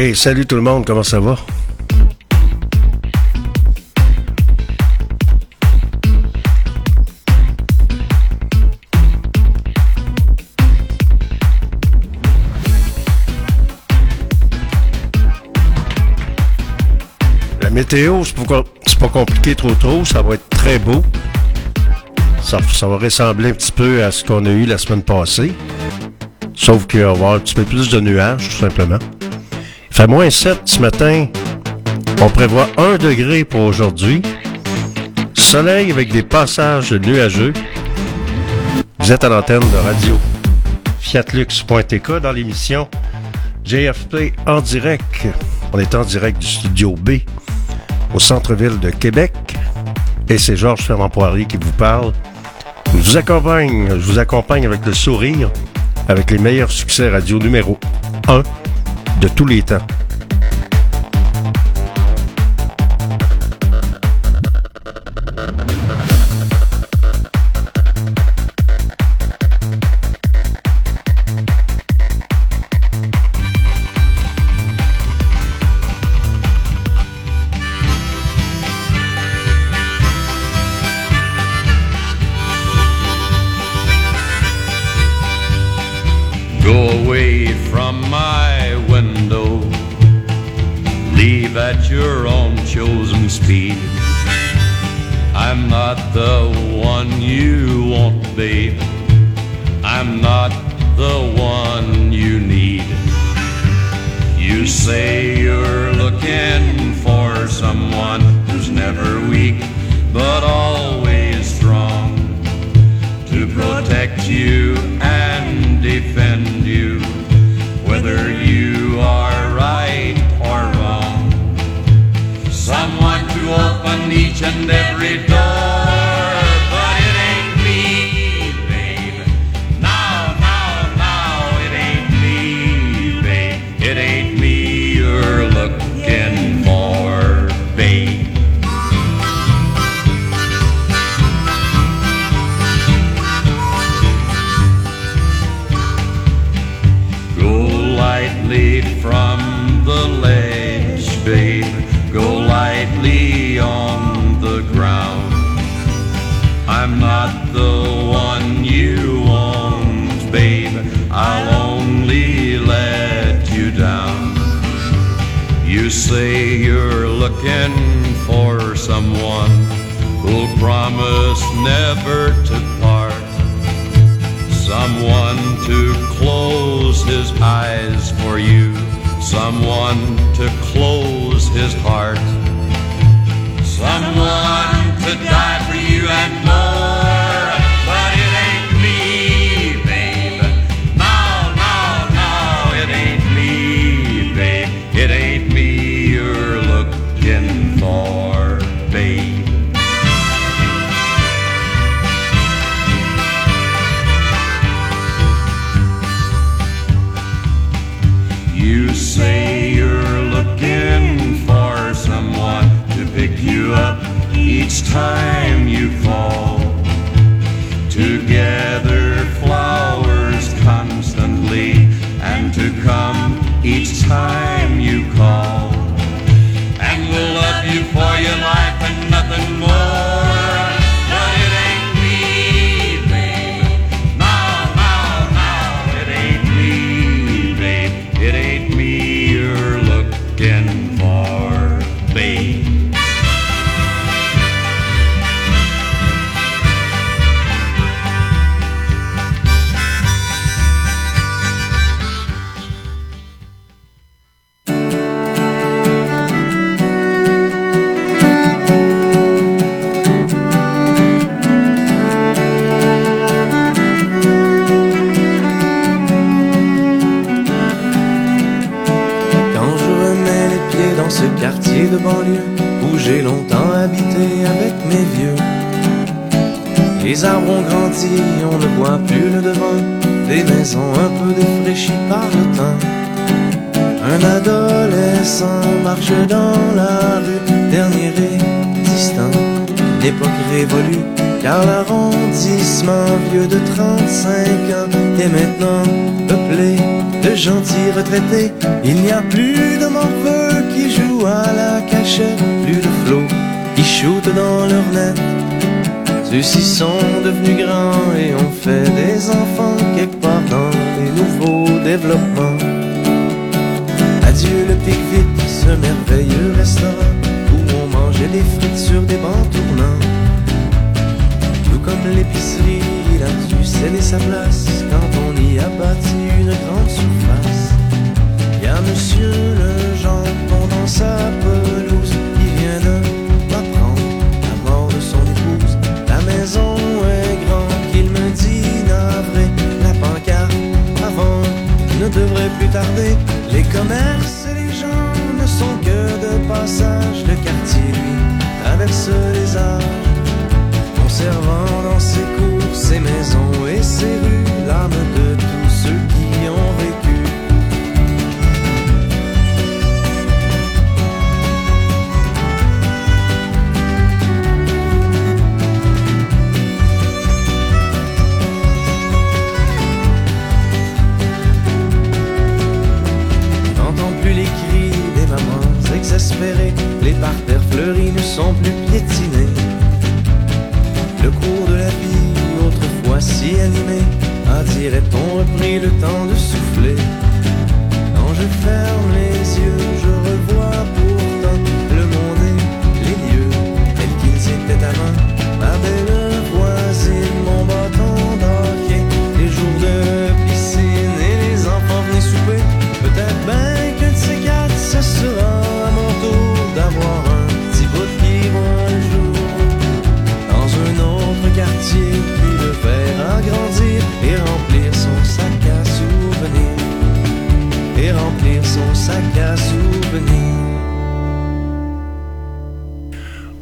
Hey, salut tout le monde, comment ça va? La météo, c'est pas, pas compliqué trop trop, ça va être très beau. Ça va ressembler un petit peu à ce qu'on a eu la semaine passée. Sauf qu'il va y avoir un petit peu plus de nuages, tout simplement. Fait moins 7 ce matin. On prévoit 1 degré pour aujourd'hui. Soleil avec des passages nuageux. Vous êtes à l'antenne de radio fiatlux.tk dans l'émission JFP en direct. On est en direct du studio B au centre-ville de Québec. Et c'est Georges Fernand Poirier qui vous parle. Je vous accompagne, je vous accompagne avec le sourire, avec les meilleurs succès radio numéro 1 de tous les temps. Babe. I'm not the one you need. You say you're looking for someone who's never weak, but always strong to protect you and defend you, whether you are right or wrong. Someone to open each and every door, never to part. Someone to close his eyes for you, someone to ce quartier de banlieue où j'ai longtemps habité avec mes vieux. Les arbres ont grandi, on ne voit plus le devant, des maisons un peu défraîchies par le temps. Un adolescent marche dans la rue, dernier résistant, une époque révolue, car l'arrondissement vieux de 35 ans est maintenant peuplé de gentils retraités. Il n'y a plus de jouent la cachette, plus de flots qui shootent dans leur net. Ceux-ci sont devenus grands et ont fait des enfants quelque part dans les nouveaux développements. Adieu le pique-vite, ce merveilleux restaurant où on mangeait des frites sur des bancs tournants. Tout comme l'épicerie, il a dû céder sa place quand on y a bâti une grande surface. Monsieur le jambon dans sa pelouse, il vient de m'apprendre la mort de son épouse. La maison est grande, qu'il me dit navré, la pancarte avant ne devrait plus tarder. Les commerces et les gens ne sont que de passage, le quartier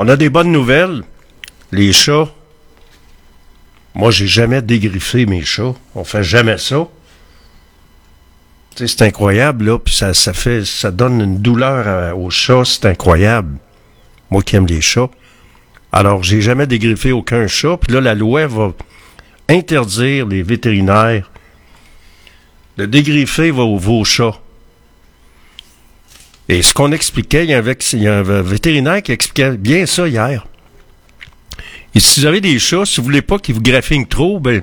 On a des bonnes nouvelles. Les chats. Moi, j'ai jamais dégriffé mes chats. On fait jamais ça. C'est incroyable, là, puis ça, fait, ça donne une douleur aux chats, c'est incroyable. Moi qui aime les chats. Alors, j'ai jamais dégriffé aucun chat, puis là, la loi va interdire les vétérinaires de dégriffer vos, vos chats. Et ce qu'on expliquait, il y, a un vétérinaire qui expliquait bien ça hier. Et si vous avez des chats, si vous voulez pas qu'ils vous graffinent trop, ben,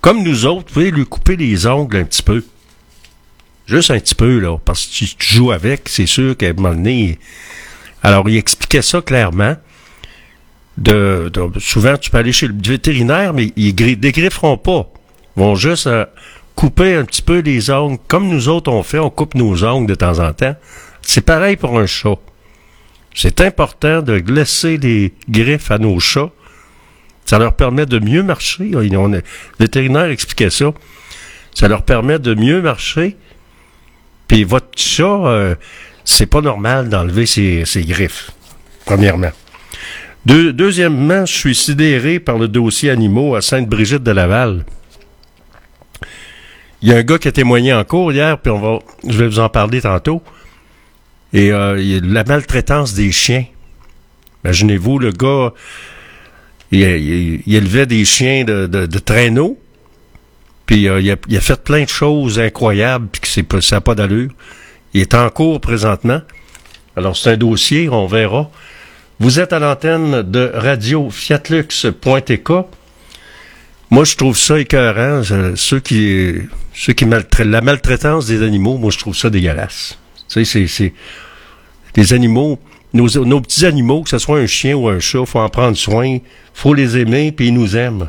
comme nous autres, vous pouvez lui couper les ongles un petit peu. Juste un petit peu, là, parce que si tu joues avec, c'est sûr qu'à un moment donné, alors il expliquait ça clairement. De, de- souvent, tu peux aller chez le vétérinaire, mais ils gri- dégrifferont pas. Ils vont juste euh, couper un petit peu les ongles, comme nous autres on fait, on coupe nos ongles de temps en temps. C'est pareil pour un chat. C'est important de laisser des griffes à nos chats. Ça leur permet de mieux marcher. Ont- le vétérinaire expliquait ça. Ça leur permet de mieux marcher. Puis votre chat, euh, c'est pas normal d'enlever ses, griffes, premièrement. Deux- deuxièmement, je suis sidéré par le dossier animaux à Sainte-Brigitte de Laval. Il y a un gars qui a témoigné en cours hier, puis on va, je vais vous en parler tantôt. Et euh, la maltraitance des chiens. Imaginez-vous, le gars, il, élevait des chiens de, traîneau, puis euh, il, a, fait plein de choses incroyables, puis que ça n'a pas d'allure. Il est en cours présentement. Alors, c'est un dossier, on verra. Vous êtes à l'antenne de Radio Fiatlux.tk. Moi, je trouve ça écœurant. Je- Ceux qui, ceux qui maltraitent, la maltraitance des animaux, moi, je trouve ça dégueulasse. Tu sais, c'est, c'est, les animaux, nos, nos petits animaux, que ce soit un chien ou un chat, faut en prendre soin, faut les aimer, puis ils nous aiment.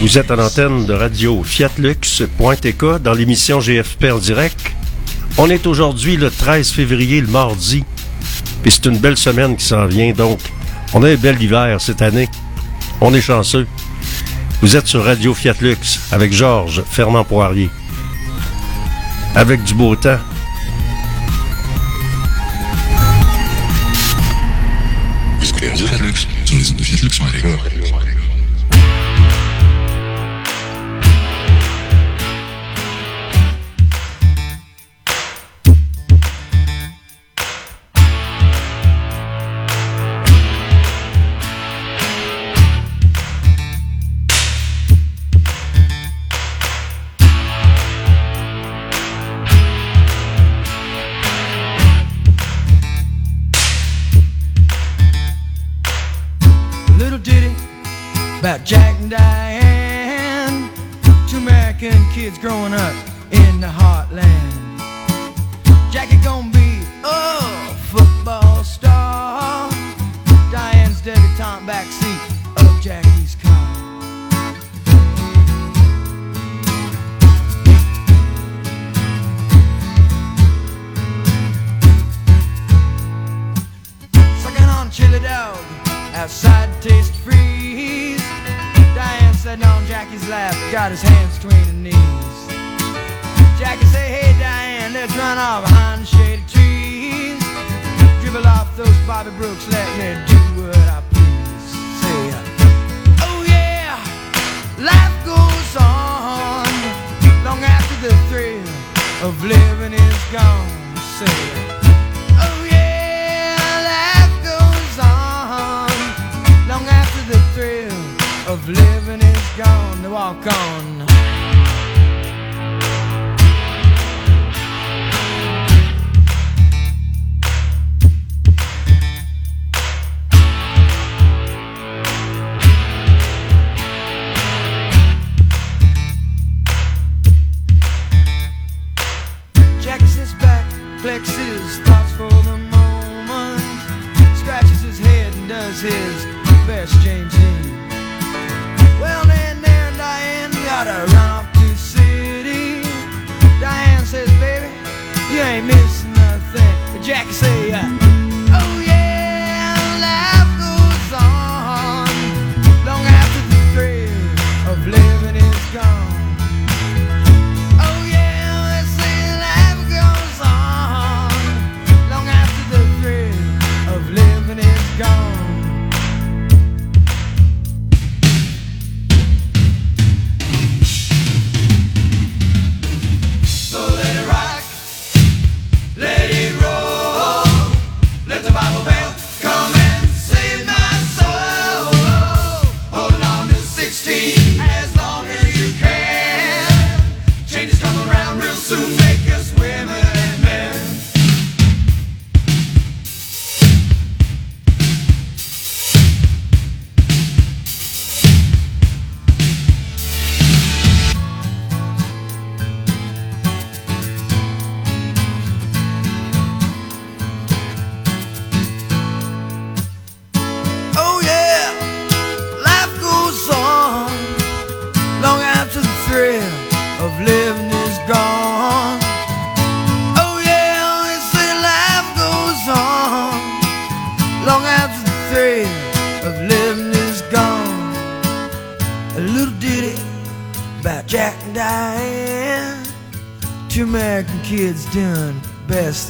Vous êtes à l'antenne de radio fiatlux.tk dans l'émission GFP en direct. On est aujourd'hui le 13 février, le mardi. Puis c'est une belle semaine qui s'en vient, donc on a un bel hiver cette année. On est chanceux. Vous êtes sur Radio Fiatlux avec Georges Fernand Poirier. Avec du beau temps.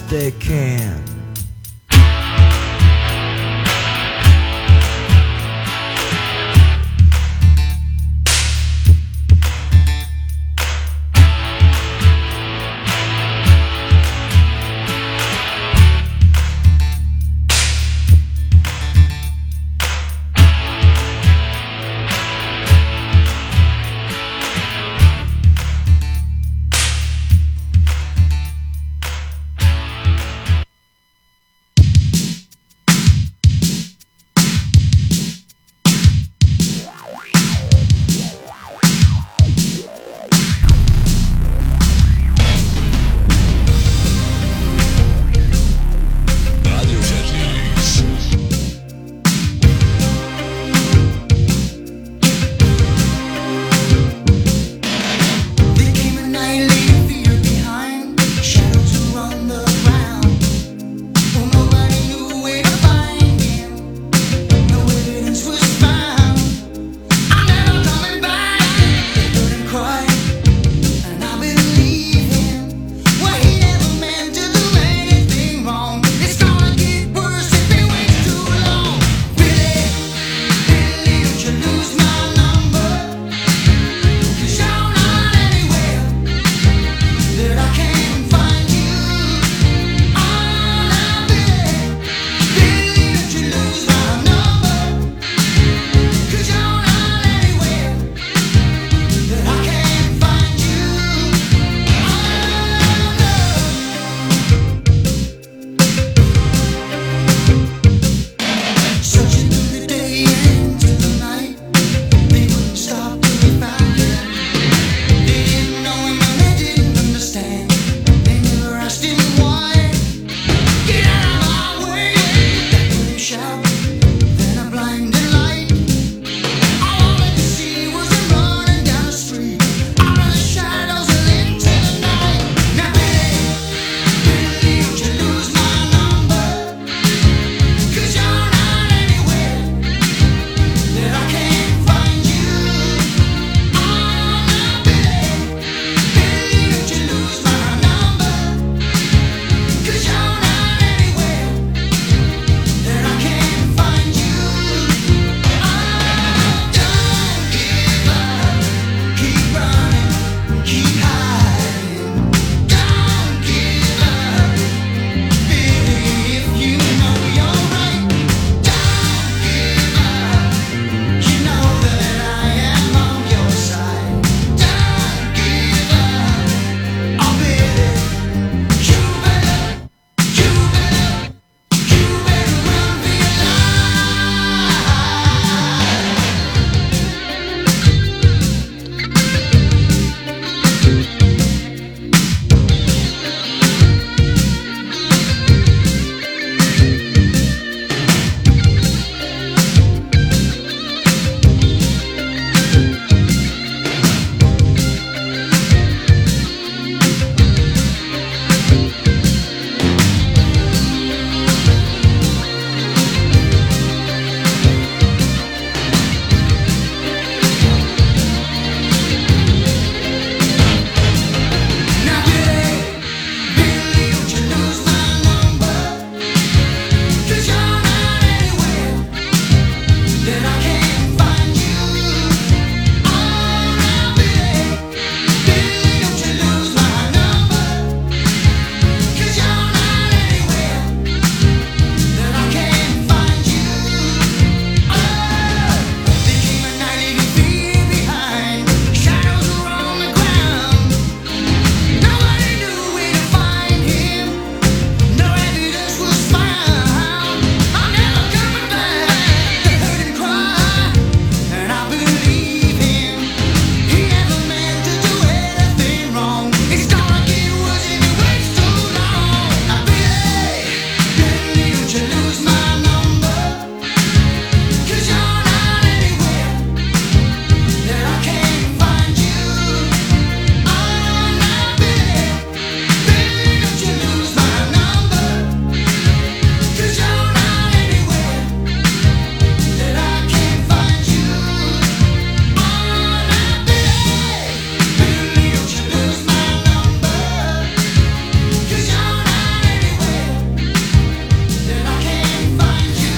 They can.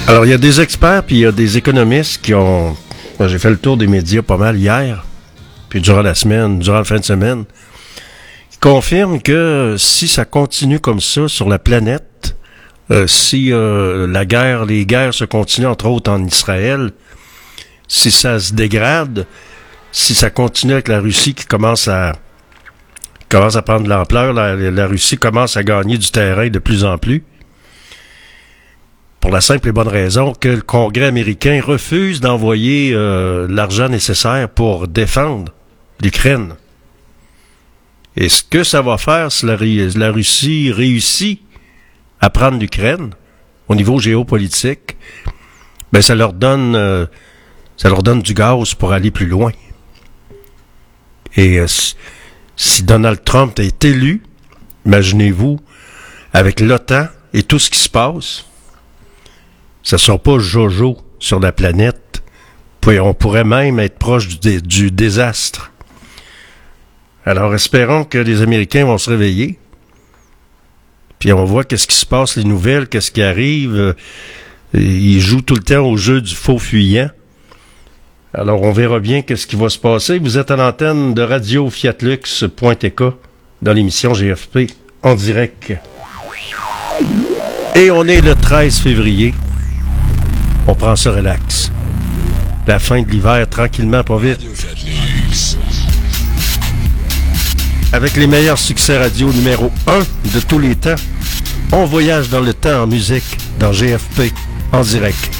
Alors, il y a des experts puis il y a des économistes qui ont. Moi, J'ai fait le tour des médias pas mal hier, puis durant la semaine, durant la fin de semaine, qui confirment que si ça continue comme ça sur la planète, euh, si euh, la guerre, les guerres se continuent entre autres en Israël, si ça se dégrade, si ça continue avec la Russie qui commence à commence à prendre de l'ampleur, la, la Russie commence à gagner du terrain de plus en plus pour la simple et bonne raison que le Congrès américain refuse d'envoyer euh, l'argent nécessaire pour défendre l'Ukraine. Et ce que ça va faire si la, Ru- la Russie réussit à prendre l'Ukraine au niveau géopolitique, ben ça leur donne euh, ça leur donne du gaz pour aller plus loin. Et euh, si Donald Trump est élu, imaginez-vous, avec l'OTAN et tout ce qui se passe, ça sera pas Jojo sur la planète. Puis on pourrait même être proche du désastre. Alors espérons que les Américains vont se réveiller. Puis on voit qu'est-ce qui se passe, les nouvelles, qu'est-ce qui arrive. Euh, Ils jouent tout le temps au jeu du faux fuyant. Alors on verra bien qu'est-ce qui va se passer. Vous êtes à l'antenne de Radio Fiatlux.tk dans l'émission GFP en direct. Et on est le 13 février. On prend ça relax. La fin de l'hiver, tranquillement, pas vite. Avec les meilleurs succès radio numéro 1 de tous les temps. On voyage dans le temps en musique, dans GFP, en direct.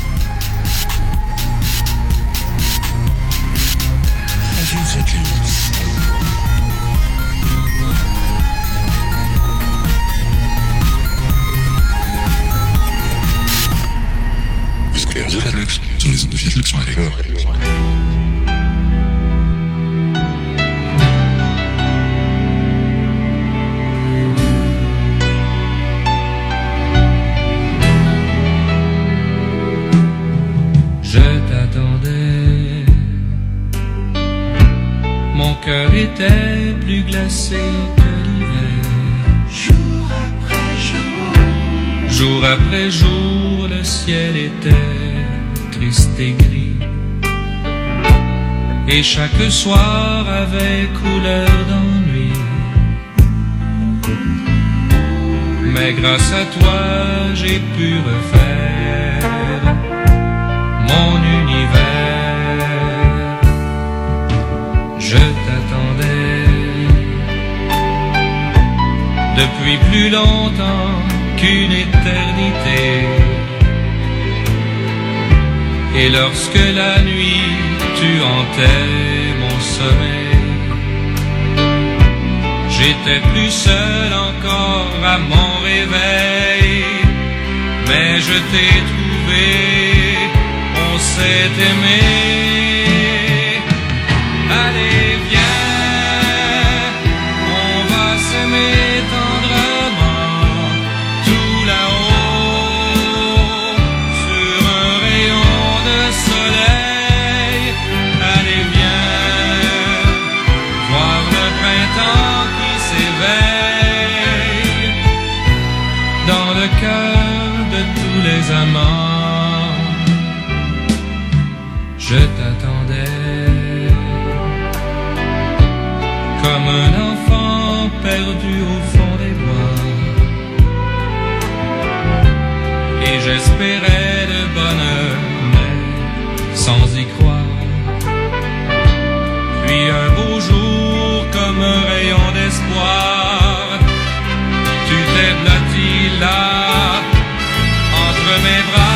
Sur les ondes de Fiatlux.tk. Je t'attendais. Mon cœur était plus glacé que l'hiver. Jour après jour. Jour après jour, le ciel était triste gris. Et chaque soir avait couleur d'ennui. Mais grâce à toi, j'ai pu refaire mon univers. Je t'attendais depuis plus longtemps qu'une éternité. Et lorsque la nuit tu hantais mon sommeil, j'étais plus seul encore à mon réveil. Mais je t'ai trouvé, on s'est aimé. lève la là entre mes bras.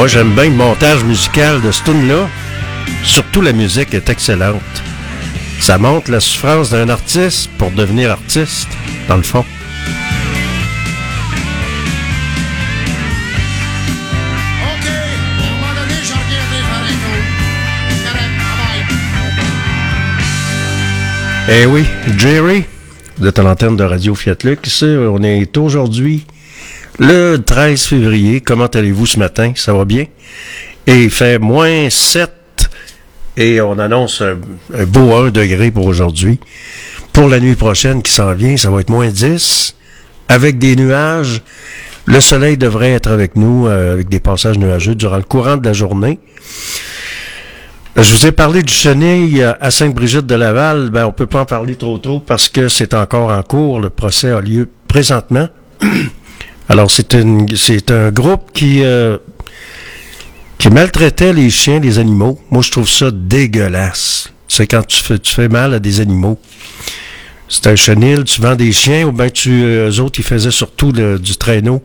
Moi, j'aime bien le montage musical de ce tune-là. Surtout, la musique est excellente. Ça montre la souffrance d'un artiste pour devenir artiste, dans le fond. Eh oui, Jerry, de ton antenne de Radio Fiat Lux, on est aujourd'hui le 13 février, comment allez-vous ce matin? Ça va bien? Et il fait moins 7 et on annonce un, beau 1 degré pour aujourd'hui. Pour la nuit prochaine qui s'en vient, ça va être moins 10 avec des nuages. Le soleil devrait être avec nous euh, avec des passages nuageux durant le courant de la journée. Je vous ai parlé du chenille à Sainte-Brigitte de Laval. Ben, on peut pas en parler trop tôt parce que c'est encore en cours. Le procès a lieu présentement. Alors, c'est une, c'est un groupe qui, euh, qui maltraitait les chiens, les animaux. Moi, je trouve ça dégueulasse. C'est quand tu fais, tu fais mal à des animaux. C'est un chenil, tu vends des chiens, ou bien tu, euh, eux autres, ils faisaient surtout du traîneau.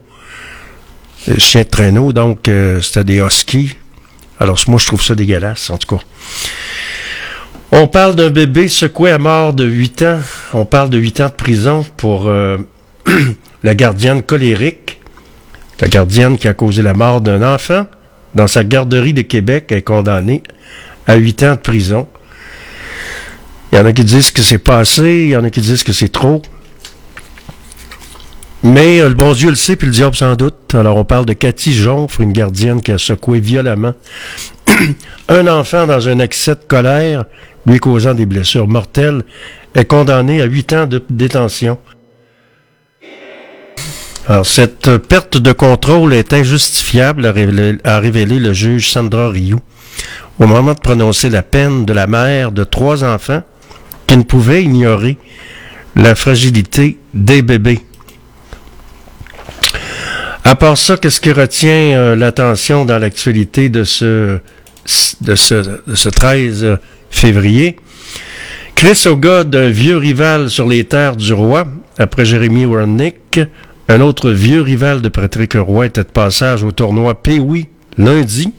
Le chien de traîneau, donc euh, c'était des huskies. Alors, moi, je trouve ça dégueulasse, en tout cas. On parle d'un bébé secoué à mort de 8 ans. On parle de 8 ans de prison pour euh, la gardienne colérique. La gardienne qui a causé la mort d'un enfant dans sa garderie de Québec est condamnée à 8 ans de prison. Il y en a qui disent que c'est pas assez, il y en a qui disent que c'est trop. Mais euh, le bon Dieu le sait, puis le diable sans doute. Alors on parle de Cathy Jonfre, une gardienne qui a secoué violemment un enfant dans un excès de colère, lui causant des blessures mortelles, est condamné à huit ans de détention. Alors, cette perte de contrôle est injustifiable, a révélé, le juge Sandra Rioux au moment de prononcer la peine de la mère de trois enfants qui ne pouvait ignorer la fragilité des bébés. À part ça, qu'est-ce qui retient euh, l'attention dans l'actualité de ce, de ce, de ce 13 février? Chris Oga, d'un vieux rival sur les terres du roi, après Jérémy Wernick, un autre vieux rival de Patrick Roy était de passage au tournoi Pee-Wee lundi.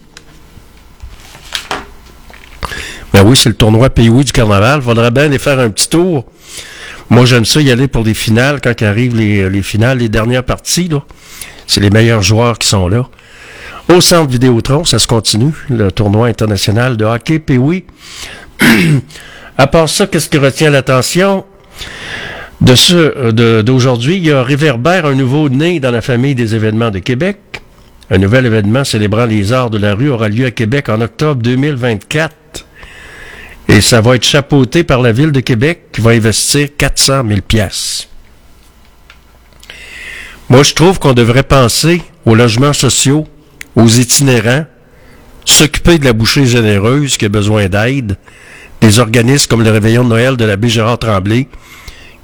Ben oui, c'est le tournoi Pee-Wee du carnaval. Faudrait bien aller faire un petit tour. Moi, j'aime ça y aller pour des finales quand arrivent les, les finales, les dernières parties. C'est les meilleurs joueurs qui sont là. Au centre Vidéotron, ça se continue, le tournoi international de hockey Pee-Wee. à part ça, qu'est-ce qui retient l'attention? De ce euh, d'aujourd'hui? Il y a Réverbère, un nouveau né dans la famille des événements de Québec. Un nouvel événement célébrant les arts de la rue aura lieu à Québec en octobre 2024. Et ça va être chapeauté par la ville de Québec qui va investir 400 000 pièces. Moi, je trouve qu'on devrait penser aux logements sociaux, aux itinérants, s'occuper de la bouchée généreuse qui a besoin d'aide, des organismes comme le Réveillon de Noël de l'abbé Gérard Tremblay,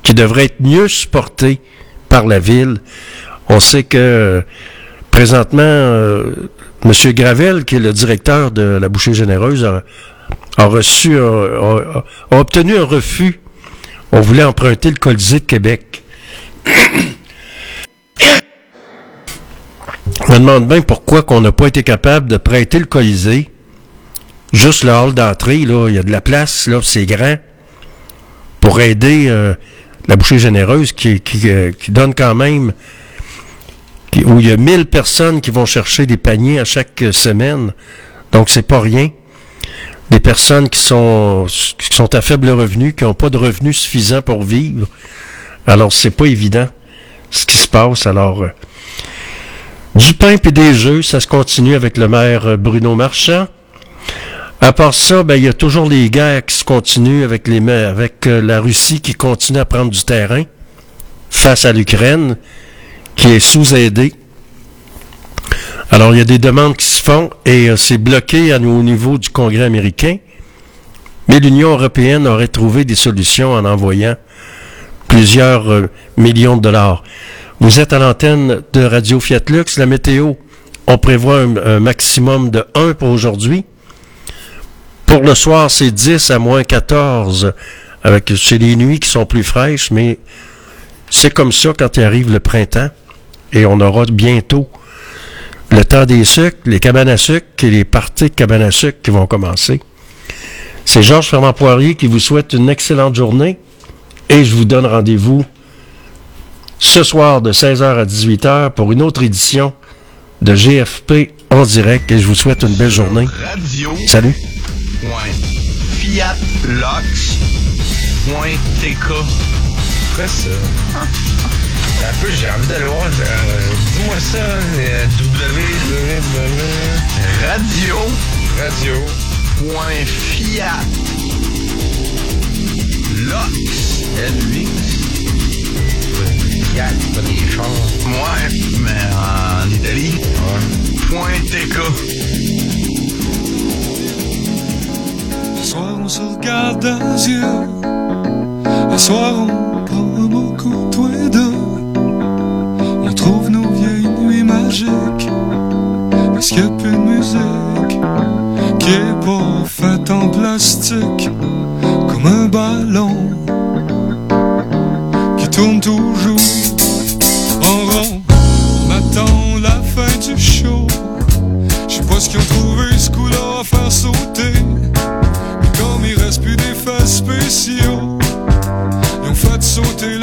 qui devraient être mieux supportés par la ville. On sait que présentement, euh, M. Gravel, qui est le directeur de la bouchée généreuse, a, reçu, a obtenu un refus. On voulait emprunter le Colisée de Québec. Je me demande bien pourquoi qu'on n'a pas été capable de prêter le Colisée. Juste le hall d'entrée, là, il y a de la place, là, c'est grand. Pour aider euh, la bouchée généreuse qui, qui, euh, qui donne quand même où il y a 1000 personnes qui vont chercher des paniers à chaque euh, semaine. Donc c'est pas rien. Des personnes qui sont qui sont à faible revenu, qui n'ont pas de revenus suffisants pour vivre. Alors c'est pas évident ce qui se passe. Alors euh, du pain et des jeux, ça se continue avec le maire Bruno Marchand. À part ça, ben, il y a toujours les guerres qui se continuent avec, les, avec euh, la Russie qui continue à prendre du terrain face à l'Ukraine, qui est sous-aidée. Alors, il y a des demandes qui se font et euh, c'est bloqué à, au niveau du Congrès américain. Mais l'Union européenne aurait trouvé des solutions en envoyant plusieurs euh, millions de dollars. Vous êtes à l'antenne de Radio Fiat Lux, la météo. On prévoit un, un maximum de 1 pour aujourd'hui. Pour le soir, c'est 10 à moins 14. Avec, c'est les nuits qui sont plus fraîches, mais c'est comme ça quand il arrive le printemps. Et on aura bientôt le temps des sucres, les cabanes à sucre et les parties de cabanes à sucre qui vont commencer. C'est Georges Fernand Poirier qui vous souhaite une excellente journée et je vous donne rendez-vous ce soir de 16h à 18h pour une autre édition de GFP en direct et je vous souhaite une belle journée. Salut. Fiat Lux. TK. Fais ça. Un peu, j'ai envie d'aller voir. euh, Dis-moi ça, euh, www. Radio. Radio. Point Fiat. Lox. L-U-X. Fiat, pas des chars. Ouais, mais en Italie. Point TK. Ce soir on se regarde les yeux. Le soir on prend un beau coup tous les deux. On trouve nos vieilles nuits magiques. Parce qu'il n'y a plus de musique. Qui est pas faite en plastique. Comme un ballon. Qui tourne toujours en rond. On attend la fin du show. Je sais pas ce qu'ils ont trouvé ce coup-là à faire sauter. D'effets spéciaux, ils ont fait sauter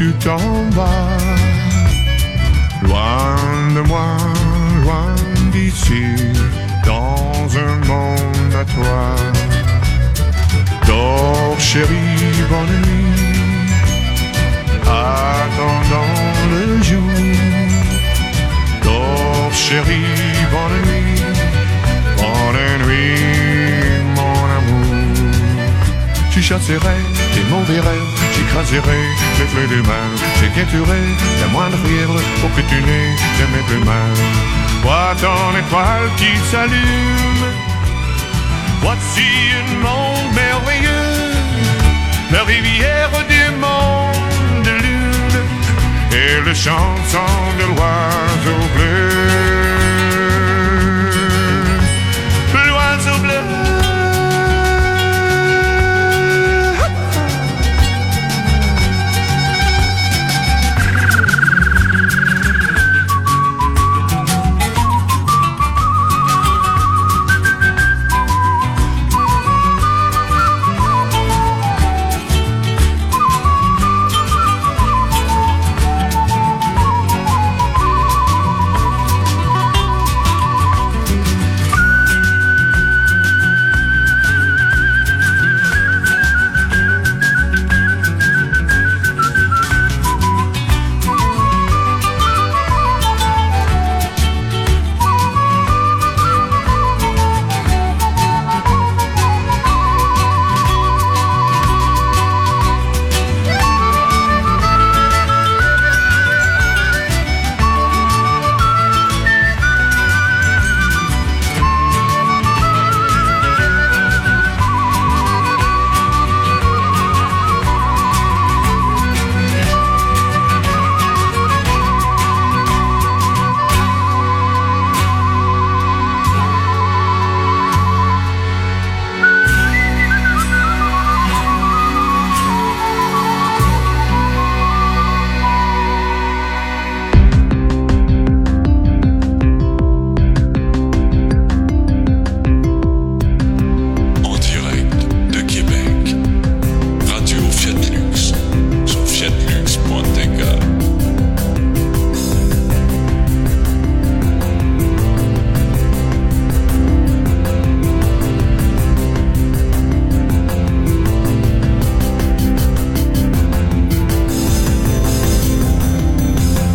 tu t'en vas, loin de moi, loin d'ici, dans un monde à toi. Dors chérie, bonne nuit, attendant le jour. Dors chérie, bonne nuit, Tu chasserais tes mauvais rêves, j'écraserais mes plaies de mal, j'équêterais la moindre fièvre pour que tu n'aies jamais plus mal. Vois ton étoile qui s'allume, voici un monde merveilleux, la rivière du monde de lune et le chanson de l'oiseau